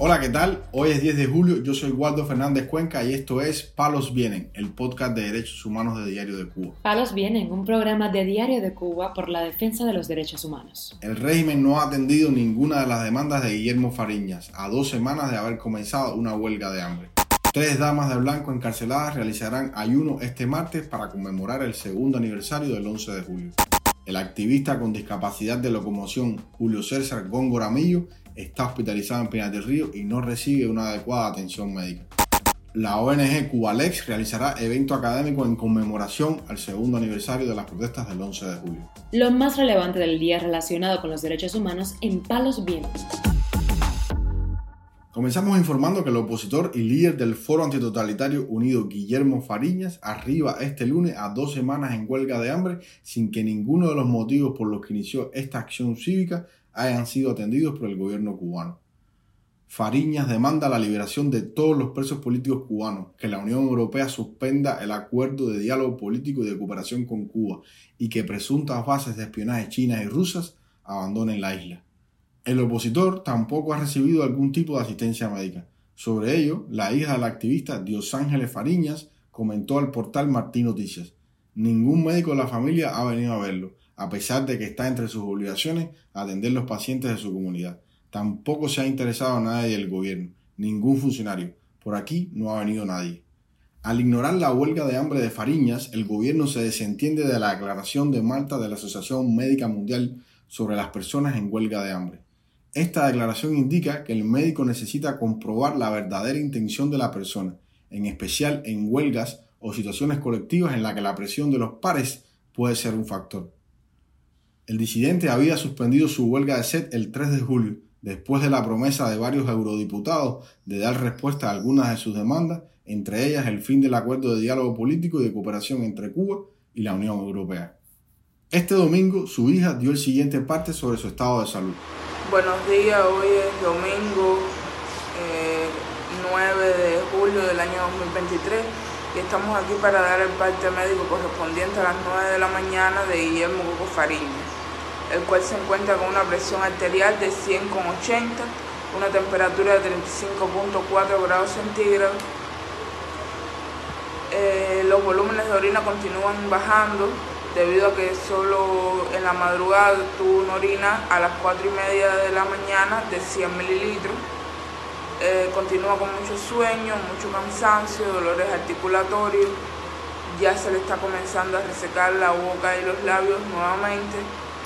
Hola, ¿qué tal? Hoy es 10 de julio, yo soy Waldo Fernández Cuenca y esto es Palos Vienen, el podcast de derechos humanos de Diario de Cuba. Palos Vienen, un programa de Diario de Cuba por la defensa de los derechos humanos. El régimen no ha atendido ninguna de las demandas de Guillermo Fariñas, a dos semanas de haber comenzado una huelga de hambre. Tres damas de blanco encarceladas realizarán ayuno este martes para conmemorar el segundo aniversario del 11 de julio. El activista con discapacidad de locomoción Julio César Góngora Millo está hospitalizado en Pinar del Río y no recibe una adecuada atención médica. La ONG Cubalex realizará evento académico en conmemoración al segundo aniversario de las protestas del 11 de julio. Lo más relevante del día relacionado con los derechos humanos en Palos Vientos. Comenzamos informando que el opositor y líder del Foro Antitotalitario Unido, Guillermo Fariñas, arriba este lunes a dos semanas en huelga de hambre sin que ninguno de los motivos por los que inició esta acción cívica hayan sido atendidos por el gobierno cubano. Fariñas demanda la liberación de todos los presos políticos cubanos, que la Unión Europea suspenda el acuerdo de diálogo político y de cooperación con Cuba y que presuntas bases de espionaje chinas y rusas abandonen la isla. El opositor tampoco ha recibido algún tipo de asistencia médica. Sobre ello, la hija del activista Dios Ángeles Fariñas comentó al portal Martín Noticias. Ningún médico de la familia ha venido a verlo a pesar de que está entre sus obligaciones atender los pacientes de su comunidad. Tampoco se ha interesado nadie del gobierno, ningún funcionario. Por aquí no ha venido nadie. Al ignorar la huelga de hambre de Fariñas, el gobierno se desentiende de la declaración de Malta de la Asociación Médica Mundial sobre las personas en huelga de hambre. Esta declaración indica que el médico necesita comprobar la verdadera intención de la persona, en especial en huelgas o situaciones colectivas en las que la presión de los pares puede ser un factor. El disidente había suspendido su huelga de sed el 3 de julio, después de la promesa de varios eurodiputados de dar respuesta a algunas de sus demandas, entre ellas el fin del acuerdo de diálogo político y de cooperación entre Cuba y la Unión Europea. Este domingo su hija dio el siguiente parte sobre su estado de salud. Buenos días, hoy es domingo 9 eh, de julio del año 2023 y estamos aquí para dar el parte médico correspondiente a las 9 de la mañana de Guillermo Coco Fariña el cual se encuentra con una presión arterial de 100,80, una temperatura de 35.4 grados centígrados. Eh, los volúmenes de orina continúan bajando debido a que solo en la madrugada tuvo una orina a las 4 y media de la mañana de 100 mililitros. Eh, continúa con mucho sueño, mucho cansancio, dolores articulatorios, ya se le está comenzando a resecar la boca y los labios nuevamente.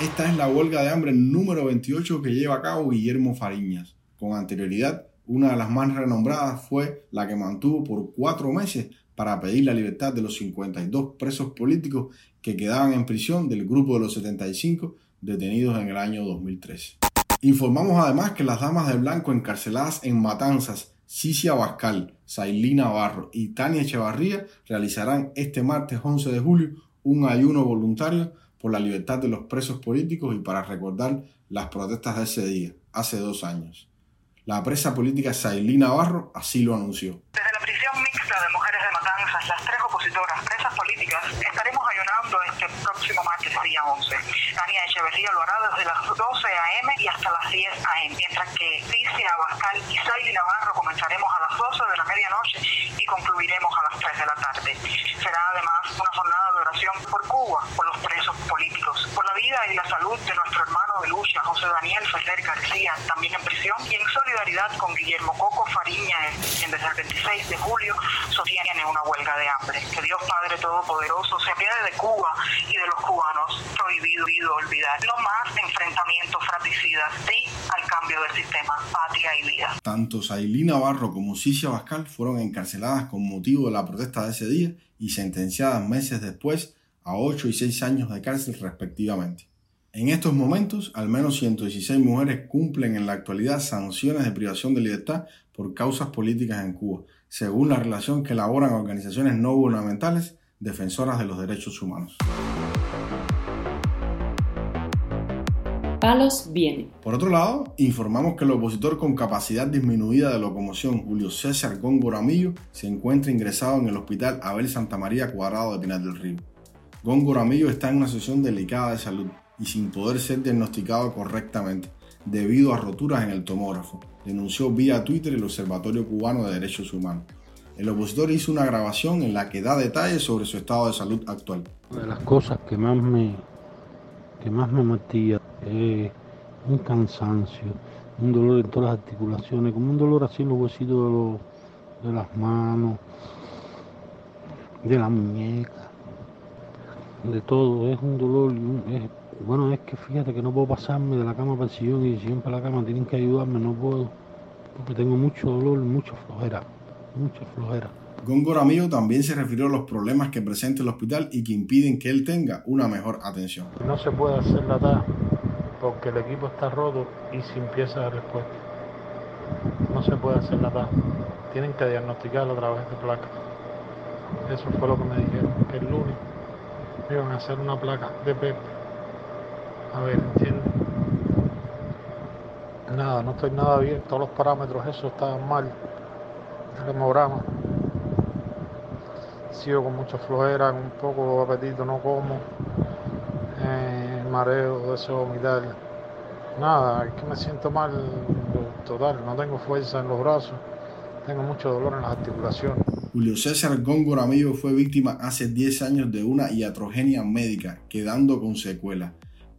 Esta es la huelga de hambre número 28 que lleva a cabo Guillermo Fariñas. Con anterioridad, una de las más renombradas fue la que mantuvo por cuatro meses para pedir la libertad de los 52 presos políticos que quedaban en prisión del grupo de los 75 detenidos en el año 2013. Informamos además que las damas de blanco encarceladas en Matanzas, Cicia Bascal, Sailina Navarro y Tania Echevarría realizarán este martes 11 de julio un ayuno voluntario por la libertad de los presos políticos y para recordar las protestas de ese día, hace dos años. La presa política Sailí Navarro así lo anunció. Prisión mixta de mujeres de Matanzas, las tres opositoras presas políticas, estaremos ayunando este próximo martes día 11. Tania Echeverría lo hará desde las 12 a.m. y hasta las 10 a.m., mientras que Cicia Abascal y Sailí Navarro comenzaremos a las 12 de la medianoche y concluiremos a las 3 de la tarde. Será además una jornada de oración por Cuba, por los presos políticos, por la vida y la salud de nuestro José Daniel Ferrer García, también en prisión, y en solidaridad con Guillermo Coco Fariña, quien desde el 26 de julio sostiene una huelga de hambre. Que Dios Padre Todopoderoso se apiade de Cuba y de los cubanos, prohibido olvidar. No más enfrentamientos fratricidas, sí al cambio del sistema, patria y vida. Tanto Sailí Navarro como Cicia Bascal fueron encarceladas con motivo de la protesta de ese día y sentenciadas meses después a 8 y 6 años de cárcel respectivamente. En estos momentos, al menos 116 mujeres cumplen en la actualidad sanciones de privación de libertad por causas políticas en Cuba, según la relación que elaboran organizaciones no gubernamentales defensoras de los derechos humanos. Palos viene. Por otro lado, informamos que el opositor con capacidad disminuida de locomoción Julio César Góngora se encuentra ingresado en el hospital Abel Santa María Cuadrado de Pinar del Río. Góngora está en una situación delicada de salud y sin poder ser diagnosticado correctamente, debido a roturas en el tomógrafo, denunció vía Twitter el Observatorio Cubano de Derechos Humanos. El opositor hizo una grabación en la que da detalles sobre su estado de salud actual. Una de las cosas que más me, que más me matía es un cansancio, un dolor en todas las articulaciones, como un dolor así en los huesitos de, de las manos, de la muñeca, de todo. Es un dolor, es, bueno, es que fíjate que no puedo pasarme de la cama para el sillón y siempre la cama tienen que ayudarme, no puedo, porque tengo mucho dolor, mucha flojera mucha flojera. Góngora Amigo también se refirió a los problemas que presenta el hospital y que impiden que él tenga una mejor atención. No se puede hacer la TAA porque el equipo está roto y sin pieza de respuesta. No se puede hacer la TAA. Tienen que diagnosticarlo a través de placas. Eso fue lo que me dijeron, que el lunes iban a hacer una placa de PEP. A ver, entiendo. Nada, no estoy nada bien, todos los parámetros eso estaban mal el hemograma. Sigo con mucha flojera, un poco de apetito, no como. Eh, mareo, deseo vomitar. Nada, es que me siento mal total, no tengo fuerza en los brazos, tengo mucho dolor en las articulaciones. Julio César Góngora Amigo fue víctima hace 10 años de una iatrogenia médica, quedando con secuela.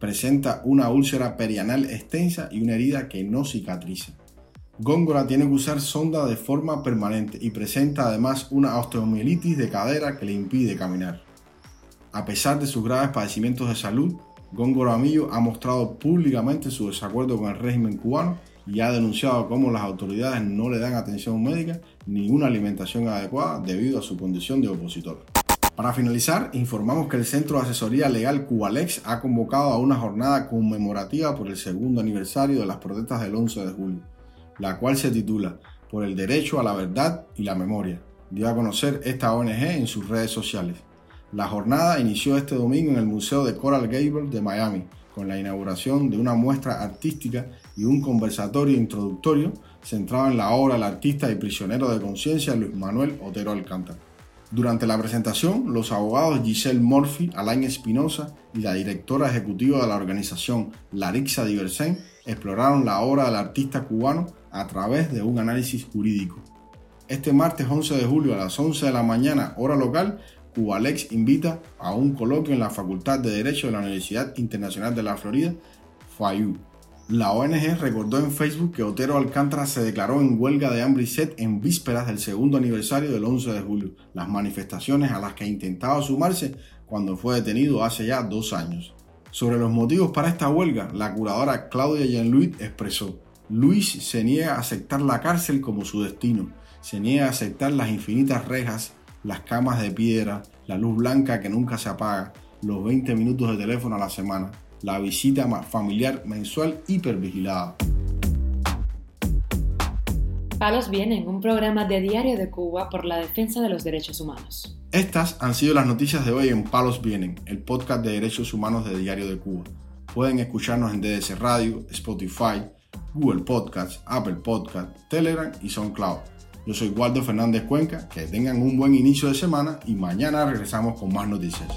Presenta una úlcera perianal extensa y una herida que no cicatriza. Góngora tiene que usar sonda de forma permanente y presenta además una osteomielitis de cadera que le impide caminar. A pesar de sus graves padecimientos de salud, Góngora Amillo ha mostrado públicamente su desacuerdo con el régimen cubano y ha denunciado cómo las autoridades no le dan atención médica ni una alimentación adecuada debido a su condición de opositor. Para finalizar, informamos que el Centro de Asesoría Legal Cubalex ha convocado a una jornada conmemorativa por el segundo aniversario de las protestas del 11 de julio la cual se titula Por el derecho a la verdad y la memoria. Dio a conocer esta ONG en sus redes sociales. La jornada inició este domingo en el Museo de Coral Gables de Miami, con la inauguración de una muestra artística y un conversatorio introductorio centrado en la obra del artista y prisionero de conciencia Luis Manuel Otero Alcántara. Durante la presentación, los abogados Giselle Murphy, Alain Espinosa y la directora ejecutiva de la organización Larixa Diversen exploraron la obra del artista cubano a través de un análisis jurídico. Este martes 11 de julio a las 11 de la mañana, hora local, Cubalex invita a un coloquio en la Facultad de Derecho de la Universidad Internacional de la Florida, FAYU. La ONG recordó en Facebook que Otero Alcántara se declaró en huelga de hambre y sed en vísperas del segundo aniversario del 11 de julio, las manifestaciones a las que intentaba sumarse cuando fue detenido hace ya dos años. Sobre los motivos para esta huelga, la curadora Claudia Jean-Louis expresó, Luis se niega a aceptar la cárcel como su destino, se niega a aceptar las infinitas rejas, las camas de piedra, la luz blanca que nunca se apaga, los 20 minutos de teléfono a la semana, la visita familiar mensual hipervigilada. Palos Vienen, un programa de Diario de Cuba por la defensa de los derechos humanos. Estas han sido las noticias de hoy en Palos Vienen, el podcast de derechos humanos de Diario de Cuba. Pueden escucharnos en DDC Radio, Spotify, Google Podcasts, Apple Podcasts, Telegram y SoundCloud. Yo soy Waldo Fernández Cuenca, que tengan un buen inicio de semana y mañana regresamos con más noticias.